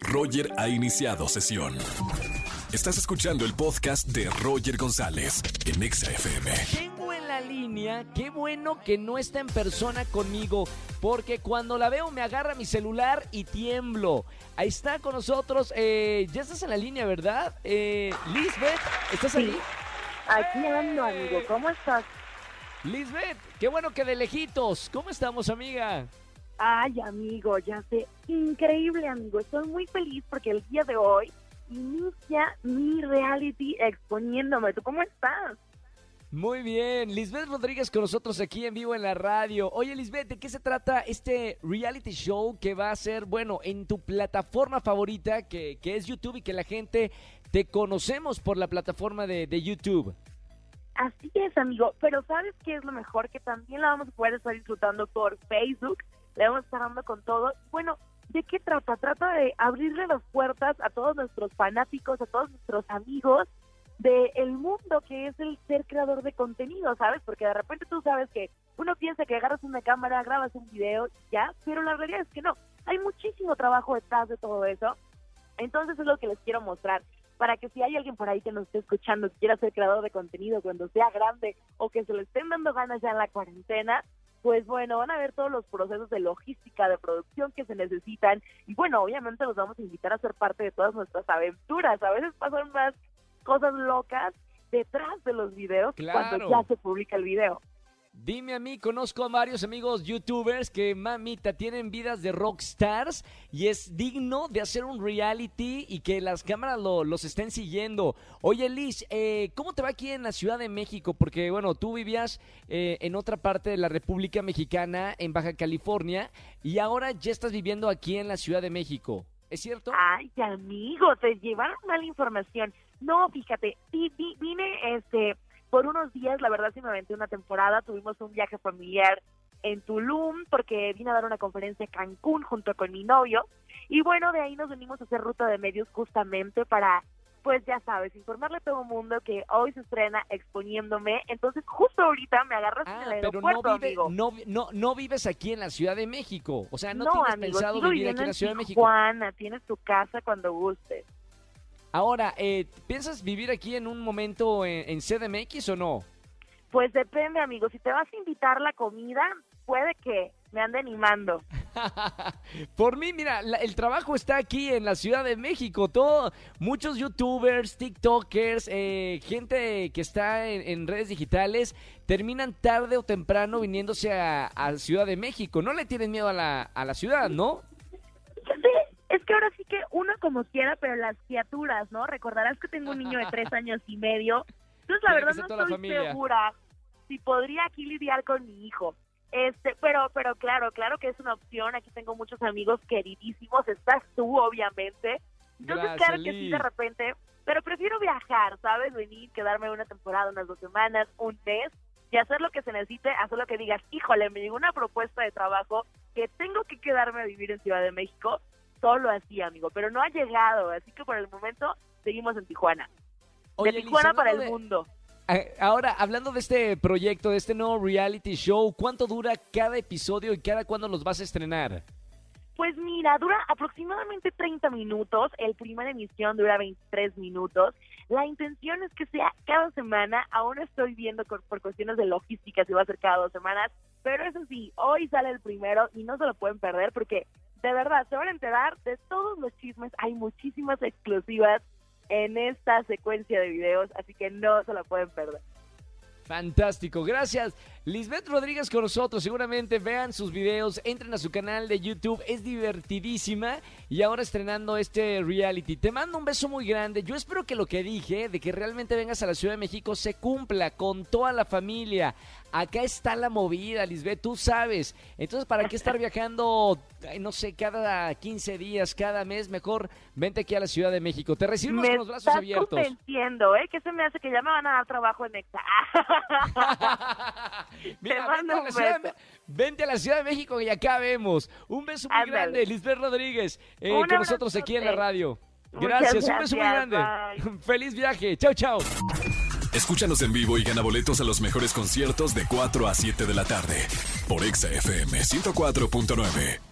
Roger ha iniciado sesión. Estás escuchando el podcast de Roger González en Exa FM. Tengo en la línea, qué bueno que no está en persona conmigo, porque cuando la veo me agarra mi celular y tiemblo. Ahí está con nosotros, eh, ya estás en la línea, ¿verdad? Eh, Lisbeth, ¿estás ahí? Aquí ando, amigo. ¿Cómo estás? Lisbeth, qué bueno que de lejitos. ¿Cómo estamos, amiga? Ay, amigo, ya sé. Increíble, amigo. Estoy muy feliz porque el día de hoy inicia mi reality exponiéndome. ¿Tú cómo estás? Muy bien, Lisbeth Rodríguez con nosotros aquí en vivo en la radio. Oye, Lisbeth, ¿de qué se trata este reality show que va a ser, bueno, en tu plataforma favorita, que, que es YouTube y que la gente te conocemos por la plataforma de, de YouTube? Así es, amigo. Pero ¿sabes qué es lo mejor? Que también la vamos a poder estar disfrutando por Facebook. Le vamos a estar dando con todo. Bueno, ¿de qué trata? Trata de abrirle las puertas a todos nuestros fanáticos, a todos nuestros amigos del el mundo que es el ser creador de contenido, ¿sabes? Porque de repente tú sabes que uno piensa que agarras una cámara, grabas un video, ya, pero la realidad es que no. Hay muchísimo trabajo detrás de todo eso. Entonces es lo que les quiero mostrar para que si hay alguien por ahí que nos esté escuchando que quiera ser creador de contenido cuando sea grande o que se le estén dando ganas ya en la cuarentena, pues bueno, van a ver todos los procesos de logística, de producción que se necesitan y bueno, obviamente los vamos a invitar a ser parte de todas nuestras aventuras. A veces pasan más cosas locas detrás de los videos cuando ya se publica el video. Dime a mí, conozco a varios amigos youtubers que, mamita, tienen vidas de rockstars y es digno de hacer un reality y que las cámaras lo, los estén siguiendo. Oye, Liz, eh, ¿cómo te va aquí en la Ciudad de México? Porque, bueno, tú vivías eh, en otra parte de la República Mexicana, en Baja California, y ahora ya estás viviendo aquí en la Ciudad de México. ¿Es cierto? Ay, amigo, te llevaron mala información. No, fíjate, vine este por unos días, la verdad sí me aventé una temporada, tuvimos un viaje familiar en Tulum porque vine a dar una conferencia en Cancún junto con mi novio y bueno, de ahí nos venimos a hacer ruta de medios justamente para pues ya sabes, informarle a todo el mundo que hoy se estrena exponiéndome. Entonces, justo ahorita me agarras en Ah, el pero aeropuerto, no, vive- amigo. no, no, no vives aquí en la Ciudad de México. O sea, no, No, tienes amigo, pensado vivir aquí en la en Ciudad de México. Tijuana, tienes tu casa cuando gustes. Ahora, eh, ¿piensas vivir aquí en un momento en, en CDMX o no? Pues depende, amigo. Si te vas a invitar la comida, puede que me ande animando. Por mí, mira, la- el trabajo está aquí en la Ciudad de México. Todo, muchos youtubers, tiktokers, eh, gente que está en, en redes digitales, terminan tarde o temprano viniéndose a, a Ciudad de México. No le tienen miedo a la, a la ciudad, ¿no? Ahora sí que uno como quiera, pero las criaturas, ¿no? Recordarás que tengo un niño de tres años y medio. Entonces, la Tiene verdad no estoy segura si podría aquí lidiar con mi hijo. Este, pero, pero claro, claro que es una opción. Aquí tengo muchos amigos queridísimos. Estás tú, obviamente. Entonces, Gracias, claro que sí, de repente. Pero prefiero viajar, ¿sabes? Venir, quedarme una temporada, unas dos semanas, un mes y hacer lo que se necesite, hacer lo que digas. Híjole, me llegó una propuesta de trabajo que tengo que quedarme a vivir en Ciudad de México. Solo así, amigo. Pero no ha llegado. Así que por el momento seguimos en Tijuana. Oye, de Tijuana para el de- mundo. Eh, Ahora, hablando de este proyecto, de este nuevo reality show, ¿cuánto dura cada episodio y cada cuándo los vas a estrenar? Pues mira, dura aproximadamente 30 minutos. El primera emisión dura 23 minutos. La intención es que sea cada semana. Aún estoy viendo por cuestiones de logística si va a ser cada dos semanas. Pero eso sí, hoy sale el primero y no se lo pueden perder porque de verdad se van a enterar de todos los chismes. Hay muchísimas exclusivas en esta secuencia de videos, así que no se lo pueden perder. Fantástico, gracias. Lisbeth Rodríguez con nosotros, seguramente vean sus videos, entren a su canal de YouTube, es divertidísima y ahora estrenando este reality. Te mando un beso muy grande, yo espero que lo que dije, de que realmente vengas a la Ciudad de México, se cumpla con toda la familia. Acá está la movida, Lisbeth, tú sabes. Entonces, ¿para qué estar viajando, no sé, cada 15 días, cada mes? Mejor vente aquí a la Ciudad de México. Te recibimos me con los brazos estás abiertos. convenciendo, ¿eh? Que se me hace que ya me van a dar trabajo en Exa. Mira, mando vente a, la un ciudad de, beso. Me- vente a la Ciudad de México y acá vemos. Un beso muy Ándale. grande, Lisbeth Rodríguez, eh, con nosotros aquí en la radio. Gracias, un beso muy grande. bye. Feliz viaje. Chao, chao. Escúchanos en vivo y gana boletos a los mejores conciertos de 4 a 7 de la tarde por Exa FM 104.9.